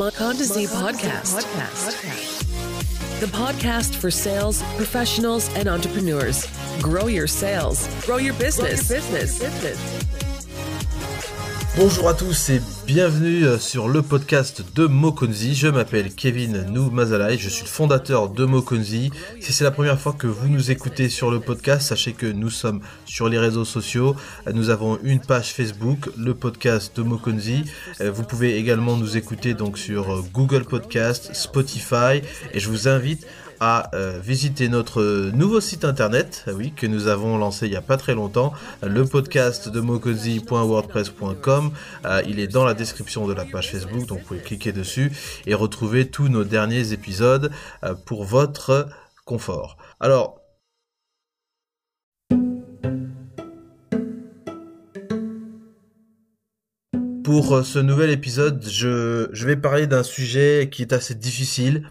Monda Z podcast. The podcast for sales professionals and entrepreneurs. Grow your sales, grow your business. business. Bonjour à tous et bienvenue euh, sur le podcast de Mokonzi. Je m'appelle Kevin Nou Mazalai, je suis le fondateur de Mokonzi. Si c'est la première fois que vous nous écoutez sur le podcast, sachez que nous sommes sur les réseaux sociaux. Nous avons une page Facebook, le podcast de Mokonzi. Euh, vous pouvez également nous écouter donc sur euh, Google Podcast, Spotify et je vous invite euh, visiter notre nouveau site internet, euh, oui, que nous avons lancé il y a pas très longtemps, le podcast de mokozi.wordpress.com. Euh, il est dans la description de la page Facebook, donc vous pouvez cliquer dessus et retrouver tous nos derniers épisodes pour votre confort. Alors, Pour euh, ce nouvel épisode, je, vais parler d'un sujet qui est assez difficile,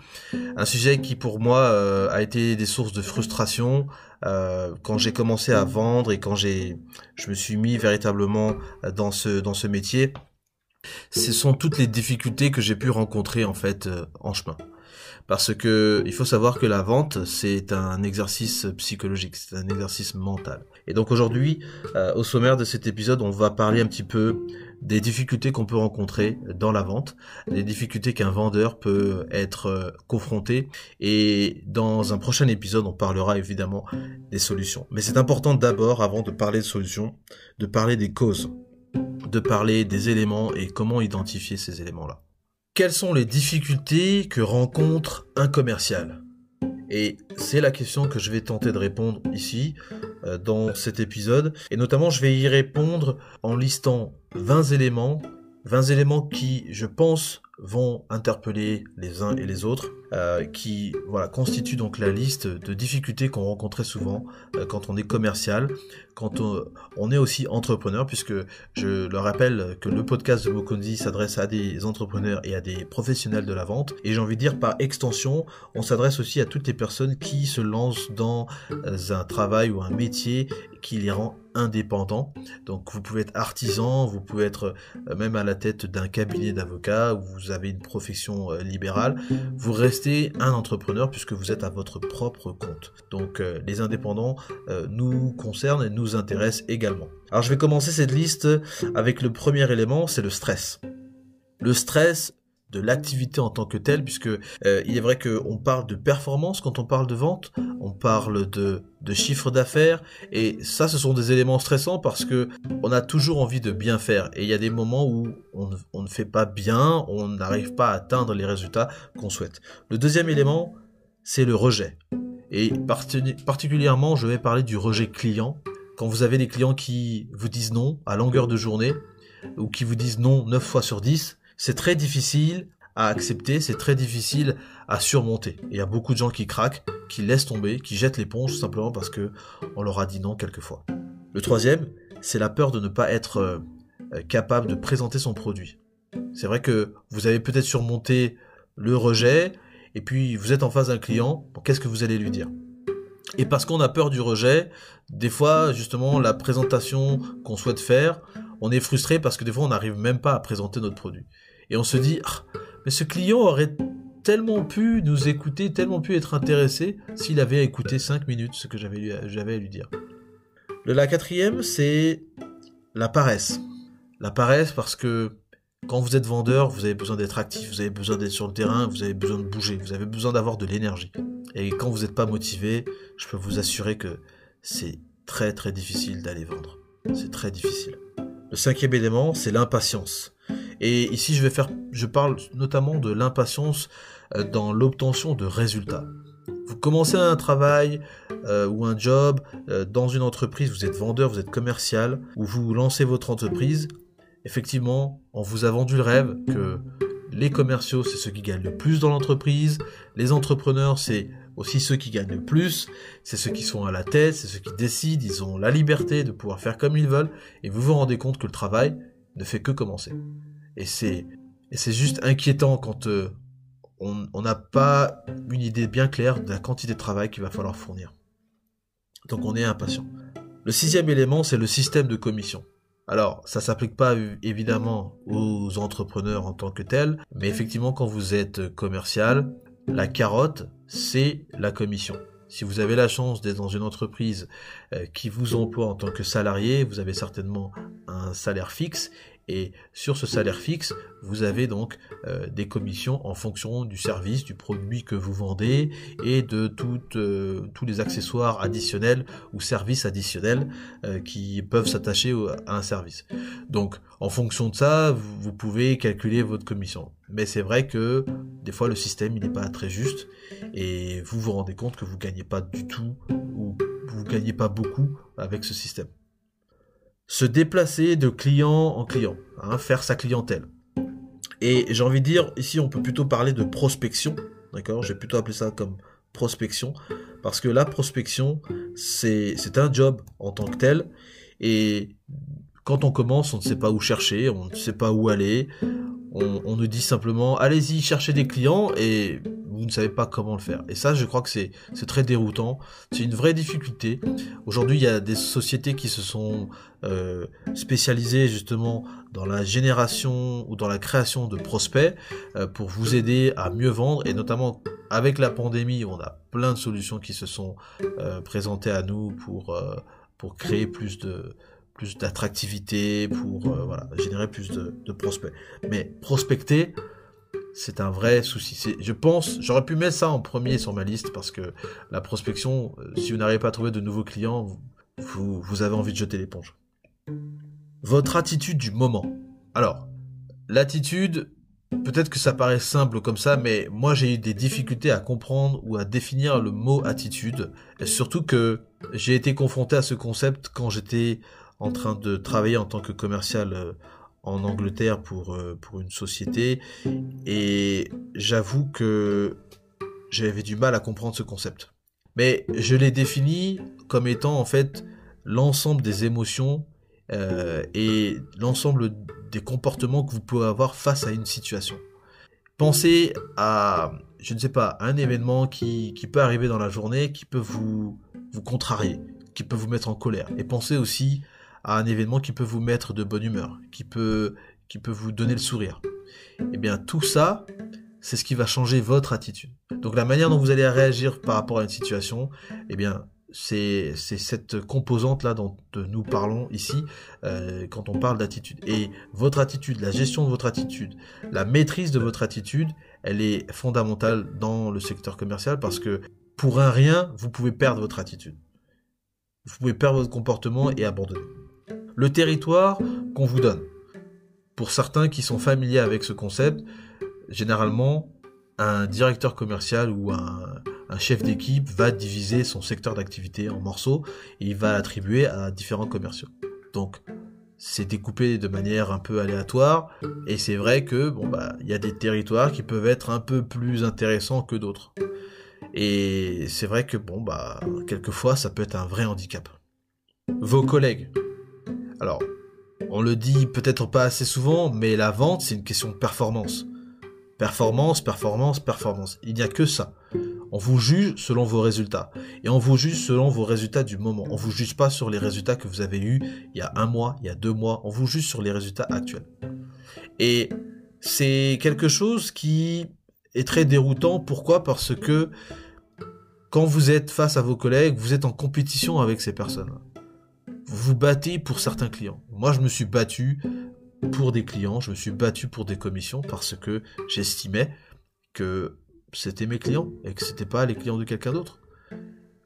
un sujet qui pour moi euh, a été des sources de frustration euh, quand j'ai commencé à vendre et quand je me suis mis véritablement dans ce dans ce métier. Ce sont toutes les difficultés que j'ai pu rencontrer en fait en chemin parce que il faut savoir que la vente c'est un exercice psychologique, c'est un exercice mental. Et donc aujourd'hui, au sommaire de cet épisode, on va parler un petit peu des difficultés qu'on peut rencontrer dans la vente, des difficultés qu'un vendeur peut être euh, confronté et dans un prochain épisode on parlera évidemment des solutions. Mais c'est important d'abord avant de parler de solutions, de parler des causes, de parler des éléments et comment identifier ces éléments-là. Quelles sont les difficultés que rencontre un commercial? Et c'est la question que je vais tenter de répondre ici, euh, dans cet épisode. Et notamment, je vais y répondre en listant 20 éléments, 20 éléments qui, je pense, vont interpeller les uns et les autres, euh, qui voilà constituent donc la liste de difficultés qu'on rencontrait souvent euh, quand on est commercial, quand on, est aussi entrepreneur, puisque je le rappelle que le podcast de Mokonzi s'adresse à des entrepreneurs et à des professionnels de la vente, et j'ai envie de dire par extension, on s'adresse aussi à toutes les personnes qui se lancent dans euh, un travail ou un métier qui les rend indépendants. Donc vous pouvez être artisan, vous pouvez être même à la tête d'un cabinet d'avocats, ou vous avez une profession libérale, vous restez un entrepreneur puisque vous êtes à votre propre compte. Donc euh, les indépendants euh, nous concernent et nous intéressent également. Alors je vais commencer cette liste avec le premier élément, c'est le stress. Le stress de l'activité en tant que telle, puisque euh, il est vrai qu'on parle de performance quand on parle de vente, on parle de, chiffre d'affaires, et ça, ce sont des éléments stressants parce que on a toujours envie de bien faire, et il y a des moments où on, on ne fait pas bien, on n'arrive pas à atteindre les résultats qu'on souhaite. Le deuxième élément, c'est le rejet. Et particulièrement, je vais parler du rejet client. Quand vous avez des clients qui vous disent non à longueur de journée, ou qui vous disent non 9 fois sur 10, c'est très difficile à accepter, c'est très difficile à surmonter. Il y a beaucoup de gens qui craquent, qui laissent tomber, qui jettent l'éponge simplement parce que on leur a dit non quelquefois. Le troisième, c'est la peur de ne pas être euh, capable de présenter son produit. C'est vrai que vous avez peut-être surmonté le rejet, et puis vous êtes en face d'un client, qu'est-ce que vous allez lui dire? Et parce qu'on a peur du rejet, des fois, justement, la présentation qu'on souhaite faire, on est frustré parce que des fois, on n'arrive même pas à présenter notre produit et on se dit, ah, mais ce client aurait tellement pu nous écouter, tellement pu être intéressé s'il avait écouté 5 minutes ce que j'avais à lui dire. Le, la quatrième, c'est la paresse. La paresse parce que quand vous êtes vendeur, vous avez besoin d'être actif, vous avez besoin d'être sur le terrain, vous avez besoin de bouger, vous avez besoin d'avoir de l'énergie. Et quand vous n'êtes pas motivé, je peux vous assurer que c'est très très difficile d'aller vendre. C'est très difficile. Le cinquième élément, c'est l'impatience. Et ici, je parle notamment de l'impatience euh, dans l'obtention de résultats. Vous commencez un travail euh, ou un job euh, dans une entreprise, vous êtes vendeur, vous êtes commercial, ou vous lancez votre entreprise. Effectivement, on vous a vendu le rêve que les commerciaux, c'est ceux qui gagnent le plus dans l'entreprise, les entrepreneurs, c'est aussi ceux qui gagnent le plus, c'est ceux qui sont à la tête, c'est ceux qui décident, ils ont la liberté de pouvoir faire comme ils veulent, et vous vous rendez compte que le travail ne fait que commencer. Et c'est, et c'est juste inquiétant quand euh, on n'a pas une idée bien claire de la quantité de travail qu'il va falloir fournir. Donc on est impatient. Le sixième élément, c'est le système de commission. Alors, ça s'applique pas évidemment aux entrepreneurs en tant que tels, mais effectivement, quand vous êtes commercial, la carotte, c'est la commission. Si vous avez la chance d'être dans une entreprise euh, qui vous emploie en tant que salarié, vous avez certainement un salaire fixe et sur ce salaire fixe, vous avez donc euh, des commissions en fonction du service, du produit que vous vendez et de euh, tous les accessoires additionnels ou services additionnels euh, qui peuvent s'attacher à un service. Donc en fonction de ça, vous, pouvez calculer votre commission. Mais c'est vrai que des fois le système n'est pas très juste et vous vous rendez compte que vous gagnez pas du tout ou vous gagnez pas beaucoup avec ce système se déplacer de client en client, hein, faire sa clientèle. Et j'ai envie de dire, ici on peut plutôt parler de prospection, d'accord? J'ai plutôt appelé ça comme prospection, parce que la prospection, c'est un job en tant que tel, et quand on commence, on ne sait pas où chercher, on ne sait pas où aller, on, on nous dit simplement, allez-y, cherchez des clients, et vous ne savez pas comment le faire. Et ça, je crois que c'est très déroutant. C'est une vraie difficulté. Aujourd'hui, il y a des sociétés qui se sont euh, spécialisées justement dans la génération ou dans la création de prospects euh, pour vous aider à mieux vendre. Et notamment avec la pandémie, on a plein de solutions qui se sont euh, présentées à nous pour, pour créer plus de plus d'attractivité, pour voilà, générer plus de, prospects. Mais prospecter, c'est un vrai souci. Je pense, j'aurais pu mettre ça en premier sur ma liste parce que la prospection, euh, si vous n'arrivez pas à trouver de nouveaux clients, vous, vous avez envie de jeter l'éponge. Votre attitude du moment. Alors, l'attitude, peut-être que ça paraît simple comme ça, mais moi j'ai eu des difficultés à comprendre ou à définir le mot attitude. Surtout que j'ai été confronté à ce concept quand j'étais en train de travailler en tant que commercial euh, en Angleterre pour, euh, pour une société et j'avoue que j'avais du mal à comprendre ce concept. Mais je l'ai défini comme étant en fait l'ensemble des émotions euh, et l'ensemble des comportements que vous pouvez avoir face à une situation. Pensez à, je ne sais pas, un événement qui, qui peut arriver dans la journée, qui peut vous, vous contrarier, qui peut vous mettre en colère. Et pensez aussi à un événement qui peut vous mettre de bonne humeur, qui peut, qui peut vous donner le sourire. Eh bien, tout ça, c'est ce qui va changer votre attitude. Donc, la manière dont vous allez réagir par rapport à une situation, eh bien, c'est cette composante là dont nous parlons ici euh, quand on parle d'attitude. Et votre attitude, la gestion de votre attitude, la maîtrise de votre attitude, elle est fondamentale dans le secteur commercial parce que pour un rien, vous pouvez perdre votre attitude. Vous pouvez perdre votre comportement et abandonner le territoire qu'on vous donne. Pour certains qui sont familiers avec ce concept, généralement, un directeur commercial ou un, chef d'équipe va diviser son secteur d'activité en morceaux et il va l'attribuer à différents commerciaux. Donc, c'est découpé de manière un peu aléatoire et c'est vrai que bon bah il y a des territoires qui peuvent être un peu plus intéressants que d'autres. Et c'est vrai que bon bah quelquefois ça peut être un vrai handicap. Vos collègues, alors, on le dit peut-être pas assez souvent, mais la vente, c'est une question de performance. Performance, performance, performance. Il n'y a que ça. On vous juge selon vos résultats. Et on vous juge selon vos résultats du moment. On vous juge pas sur les résultats que vous avez eus il y a un mois, il y a deux mois. On vous juge sur les résultats actuels. Et c'est quelque chose qui est très déroutant. Pourquoi? Parce que quand vous êtes face à vos collègues, vous êtes en compétition avec ces personnes vous battez pour certains clients. Moi, je me suis battu pour des clients, je me suis battu pour des commissions parce que j'estimais que c'était mes clients et que c'était pas les clients de quelqu'un d'autre.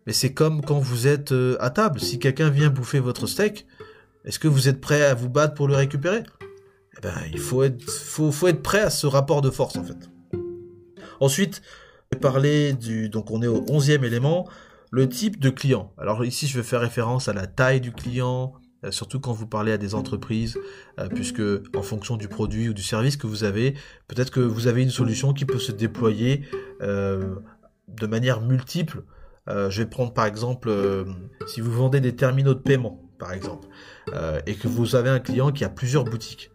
Mais c'est comme quand vous êtes euh, à table. Si quelqu'un vient bouffer votre steak, est-ce que vous êtes prêt à vous battre pour le récupérer? Eh ben, il faut être, prêt à ce rapport de force en fait. Ensuite, parler du, donc on est au onzième élément, le type de client. Alors ici, je vais faire référence à la taille du client, euh, surtout quand vous parlez à des entreprises, euh, puisque en fonction du produit ou du service que vous avez, peut-être que vous avez une solution qui peut se déployer euh, de manière multiple. je vais prendre par exemple, si vous vendez des terminaux de paiement, par exemple, et que vous avez un client qui a plusieurs boutiques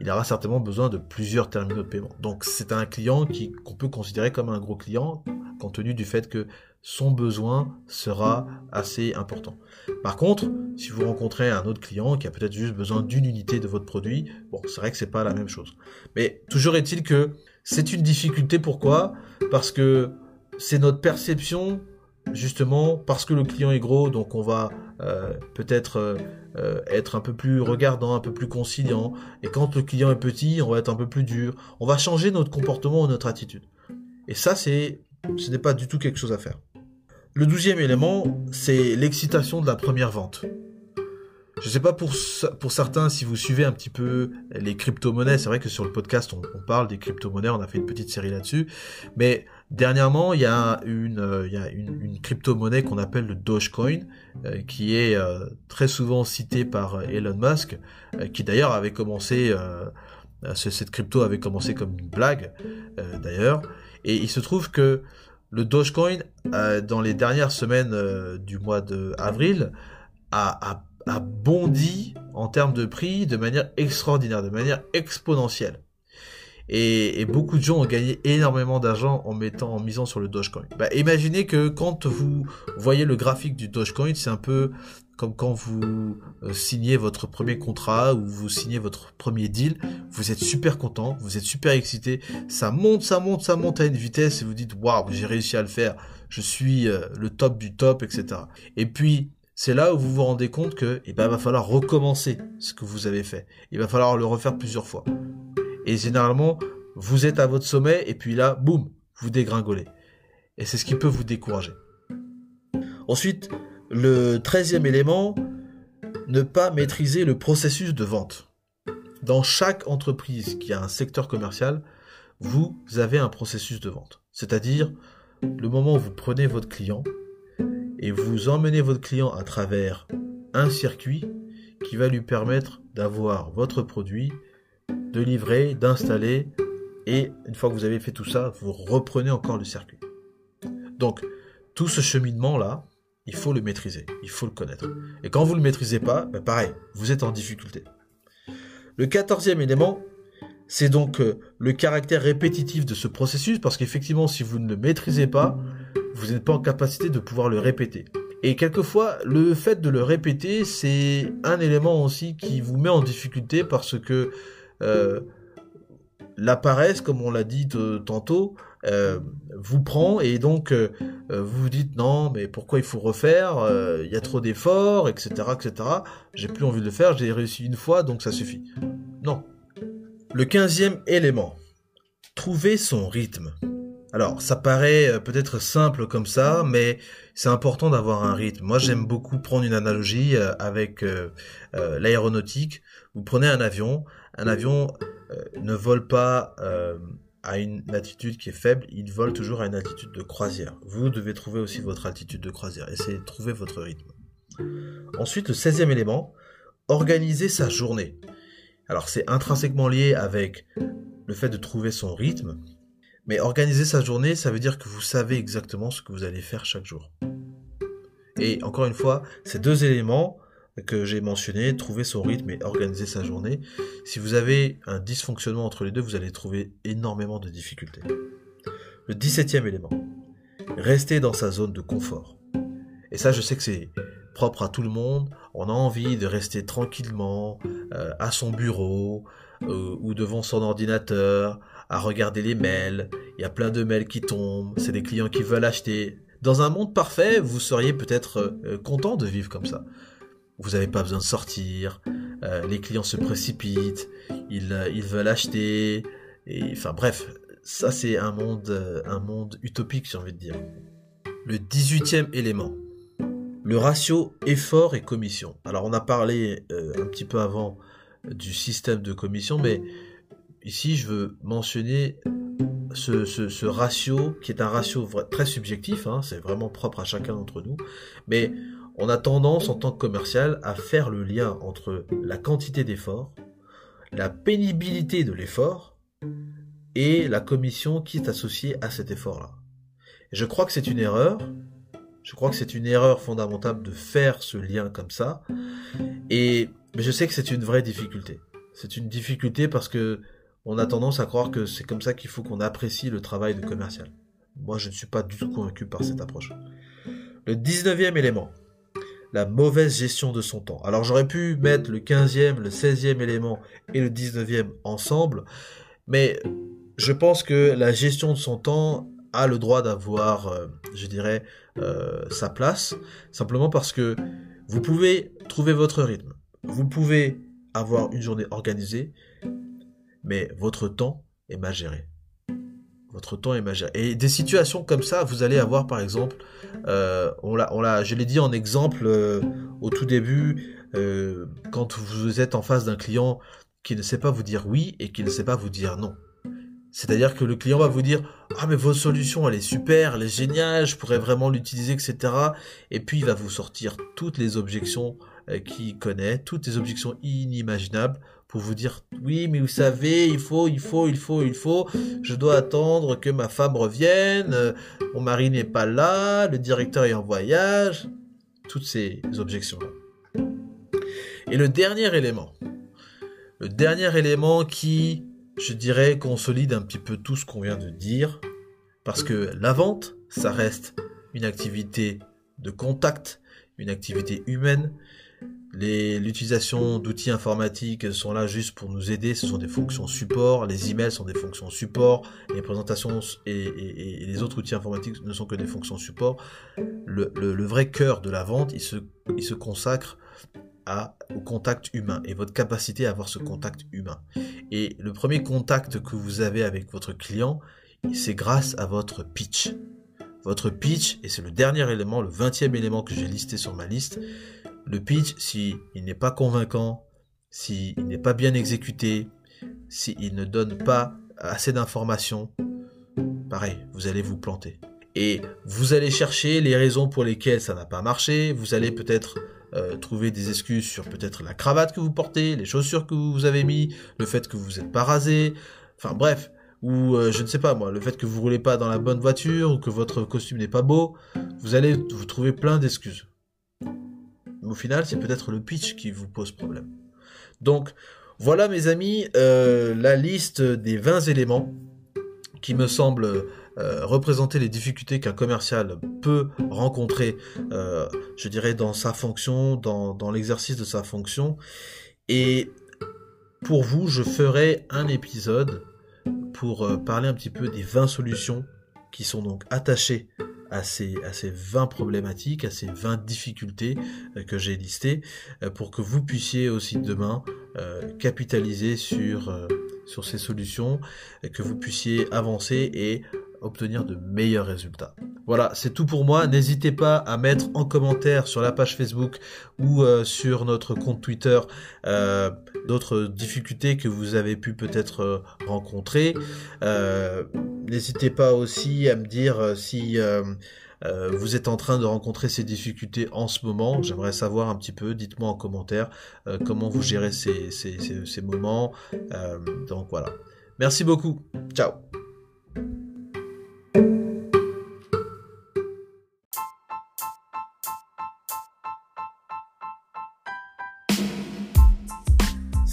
il aura certainement besoin de plusieurs terminaux de paiement. Donc c'est un client qu'on peut considérer comme un gros client, compte tenu du fait que son besoin sera assez important. Par contre, si vous rencontrez un autre client qui a peut-être juste besoin d'une unité de votre produit, bon, c'est vrai que c'est pas la même chose. Mais toujours est-il que c'est une difficulté. Pourquoi? Parce que c'est notre perception, justement, parce que le client est gros, donc on va euh, peut-être euh, euh, être un peu plus regardant, un peu plus conciliant. Et quand le client est petit, on va être un peu plus dur. On va changer notre comportement ou notre attitude. Et ça, c'est, ce n'est pas du tout quelque chose à faire. Le douzième élément, c'est l'excitation de la première vente. Je ne sais pas pour, pour certains si vous suivez un petit peu les crypto-monnaies. C'est vrai que sur le podcast, on, parle des crypto-monnaies. On a fait une petite série là-dessus. Mais dernièrement, il y a une, euh, une, crypto-monnaie qu'on appelle le Dogecoin, euh, qui est euh, très souvent citée par Elon Musk, qui d'ailleurs avait commencé, cette crypto avait commencé comme une blague, d'ailleurs. Et il se trouve que le Dogecoin, euh, dans les dernières semaines euh, du mois d'avril, a, a, bondi en termes de prix de manière extraordinaire, de manière exponentielle. Et, beaucoup de gens ont gagné énormément d'argent en mettant, en misant sur le Dogecoin. Bah, imaginez que quand vous voyez le graphique du Dogecoin, c'est un peu comme quand vous euh, signez votre premier contrat ou vous signez votre premier deal, vous êtes super content, vous êtes super excité, ça monte, ça monte, ça monte à une vitesse et vous dites waouh, j'ai réussi à le faire, je suis euh, le top du top, etc. Et puis c'est là où vous vous rendez compte que eh ben, va falloir recommencer ce que vous avez fait. Il va falloir le refaire plusieurs fois. Et généralement, vous êtes à votre sommet et puis là, boum, vous dégringolez. Et c'est ce qui peut vous décourager. Ensuite, le treizième élément, ne pas maîtriser le processus de vente. Dans chaque entreprise qui a un secteur commercial, vous avez un processus de vente. C'est-à-dire le moment où vous prenez votre client et vous emmenez votre client à travers un circuit qui va lui permettre d'avoir votre produit, de livrer, d'installer, et une fois que vous avez fait tout ça, vous reprenez encore le circuit. Donc, tout ce cheminement-là, il faut le maîtriser, il faut le connaître. Et quand vous ne le maîtrisez pas, ben pareil, vous êtes en difficulté. Le quatorzième élément, c'est donc euh, le caractère répétitif de ce processus, parce qu'effectivement, si vous ne le maîtrisez pas, vous n'êtes pas en capacité de pouvoir le répéter. Et quelquefois, le fait de le répéter, c'est un élément aussi qui vous met en difficulté parce que la paresse, comme on l'a dit tantôt, euh, vous prend et donc euh, euh, vous vous dites non mais pourquoi il faut refaire il y a trop d'efforts etc etc j'ai plus envie de le faire j'ai réussi une fois donc ça suffit. Non. Le quinzième élément trouver son rythme. Alors ça paraît peut-être simple comme ça mais c'est important d'avoir un rythme. Moi j'aime beaucoup prendre une analogie avec l'aéronautique. Vous prenez un avion un avion ne vole pas à une altitude qui est faible, il vole toujours à une altitude de croisière. Vous devez trouver aussi votre altitude de croisière. Essayez de trouver votre rythme. Ensuite, le 16e élément, organiser sa journée. Alors c'est intrinsèquement lié avec le fait de trouver son rythme, mais organiser sa journée, ça veut dire que vous savez exactement ce que vous allez faire chaque jour. Et encore une fois, ces deux éléments, que j'ai mentionné, trouver son rythme et organiser sa journée. Si vous avez un dysfonctionnement entre les deux, vous allez trouver énormément de difficultés. Le 17e élément, rester dans sa zone de confort. Et ça, je sais que c'est propre à tout le monde. On a envie de rester tranquillement euh, à son bureau euh, ou devant son ordinateur, à regarder les mails. Il y a plein de mails qui tombent. C'est des clients qui veulent acheter. Dans un monde parfait, vous seriez peut-être euh, content de vivre comme ça vous n'avez pas besoin de sortir, euh, les clients se précipitent, ils, euh, veulent acheter, et enfin bref, ça c'est un monde, euh, un monde utopique j'ai envie de dire. Le 18e élément, le ratio effort et commission. Alors on a parlé un petit peu avant du système de commission, mais ici je veux mentionner ce, ce, ratio qui est un ratio très subjectif, hein, c'est vraiment propre à chacun d'entre nous, mais on a tendance en tant que commercial à faire le lien entre la quantité d'effort, la pénibilité de l'effort et la commission qui est associée à cet effort-là. Je crois que c'est une erreur. Je crois que c'est une erreur fondamentale de faire ce lien comme ça. Et mais je sais que c'est une vraie difficulté. C'est une difficulté parce que on a tendance à croire que c'est comme ça qu'il faut qu'on apprécie le travail de commercial. Moi, je ne suis pas du tout convaincu par cette approche. Le 19e élément, la mauvaise gestion de son temps. Alors j'aurais pu mettre le 15e, le 16e élément et le 19e ensemble, mais je pense que la gestion de son temps a le droit d'avoir, euh, je dirais, euh, sa place, simplement parce que vous pouvez trouver votre rythme, vous pouvez avoir une journée organisée, mais votre temps est mal géré. Votre temps est géré. Et des situations comme ça, vous allez avoir par exemple, euh, on l'a, on l'a, je l'ai dit en exemple au tout début, quand vous êtes en face d'un client qui ne sait pas vous dire oui et qui ne sait pas vous dire non. C'est-à-dire que le client va vous dire ah mais votre solution elle est super, elle est géniale, je pourrais vraiment l'utiliser, etc. Et puis il va vous sortir toutes les objections euh, qu'il connaît, toutes les objections inimaginables pour vous dire oui mais vous savez il faut, il faut, il faut, il faut, je dois attendre que ma femme revienne, euh, mon mari n'est pas là, le directeur est en voyage, toutes ces objections là. Et le dernier élément, le dernier élément qui je dirais, consolide un petit peu tout ce qu'on vient de dire, parce que la vente, ça reste une activité de contact, une activité humaine. L'utilisation d'outils informatiques sont là juste pour nous aider, ce sont des fonctions support, les emails sont des fonctions support, les présentations et, les autres outils informatiques ne sont que des fonctions support. Le, vrai cœur de la vente, il se, il consacre au contact humain et votre capacité à avoir ce contact humain. Et le premier contact que vous avez avec votre client, c'est grâce à votre pitch. Votre pitch, et c'est le dernier élément, le vingtième élément que j'ai listé sur ma liste, le pitch, s'il il n'est pas convaincant, s'il n'est pas bien exécuté, s'il ne donne pas assez d'informations, pareil, vous allez vous planter. Et vous allez chercher les raisons pour lesquelles ça n'a pas marché, vous allez peut-être euh, trouver des excuses sur peut-être la cravate que vous portez, les chaussures que vous avez mis, le fait que vous n'êtes pas rasé, enfin bref, ou euh, je ne sais pas moi, le fait que vous roulez pas dans la bonne voiture ou que votre costume n'est pas beau, vous allez vous trouver plein d'excuses. Au final, c'est peut-être le pitch qui vous pose problème. Donc, voilà mes amis, euh, la liste des 20 éléments qui me semblent euh, représenter les difficultés qu'un commercial peut rencontrer, euh, je dirais, dans sa fonction, dans, dans l'exercice de sa fonction. Et pour vous, je ferai un épisode pour parler un petit peu des 20 solutions qui sont donc attachées à ces, à ces 20 problématiques, à ces 20 difficultés que j'ai listées, pour que vous puissiez aussi demain capitaliser sur, sur ces solutions, que vous puissiez avancer et obtenir de meilleurs résultats. Voilà, c'est tout pour moi. N'hésitez pas à mettre en commentaire sur la page Facebook ou euh, sur notre compte Twitter euh, d'autres difficultés que vous avez pu peut-être euh, rencontrer. N'hésitez pas aussi à me dire si vous êtes en train de rencontrer ces difficultés en ce moment. J'aimerais savoir un petit peu. Dites-moi en commentaire comment vous gérez ces, ces moments. donc voilà. Merci beaucoup. Ciao.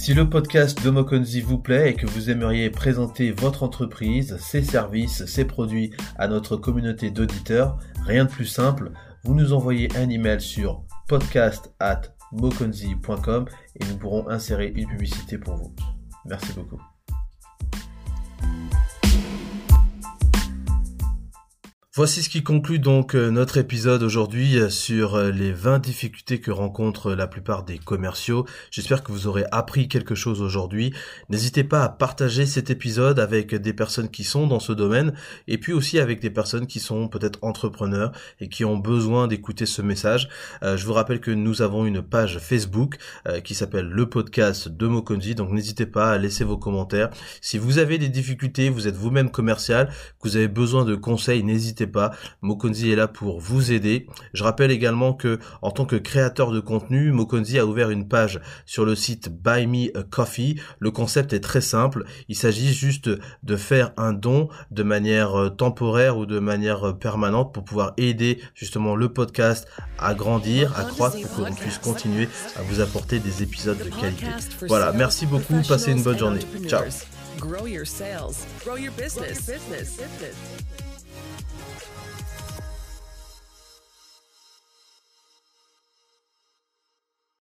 Si le podcast de Mokonzi vous plaît et que vous aimeriez présenter votre entreprise, ses services, ses produits à notre communauté d'auditeurs, rien de plus simple, vous nous envoyez un email sur podcast at et nous pourrons insérer une publicité pour vous. Merci beaucoup. Voici ce qui conclut donc euh, notre épisode aujourd'hui euh, sur euh, les 20 difficultés que rencontrent la plupart des commerciaux. J'espère que vous aurez appris quelque chose aujourd'hui. N'hésitez pas à partager cet épisode avec des personnes qui sont dans ce domaine et puis aussi avec des personnes qui sont peut-être entrepreneurs et qui ont besoin d'écouter ce message. je vous rappelle que nous avons une page Facebook qui s'appelle le podcast de Mokonzi, donc n'hésitez pas à laisser vos commentaires. Si vous avez des difficultés, vous êtes vous-même commercial, que vous avez besoin de conseils, n'hésitez pas. Mokonzi est là pour vous aider. Je rappelle également que en tant que créateur de contenu, Mokonzi a ouvert une page sur le site Buy Me a Coffee. Le concept est très simple. Il s'agit juste de faire un don de manière euh, temporaire ou de manière euh, permanente pour pouvoir aider justement le podcast à grandir, à croître pour que l'on puisse continuer à vous apporter des épisodes de qualité. Voilà, merci beaucoup, passez une bonne journée. Ciao.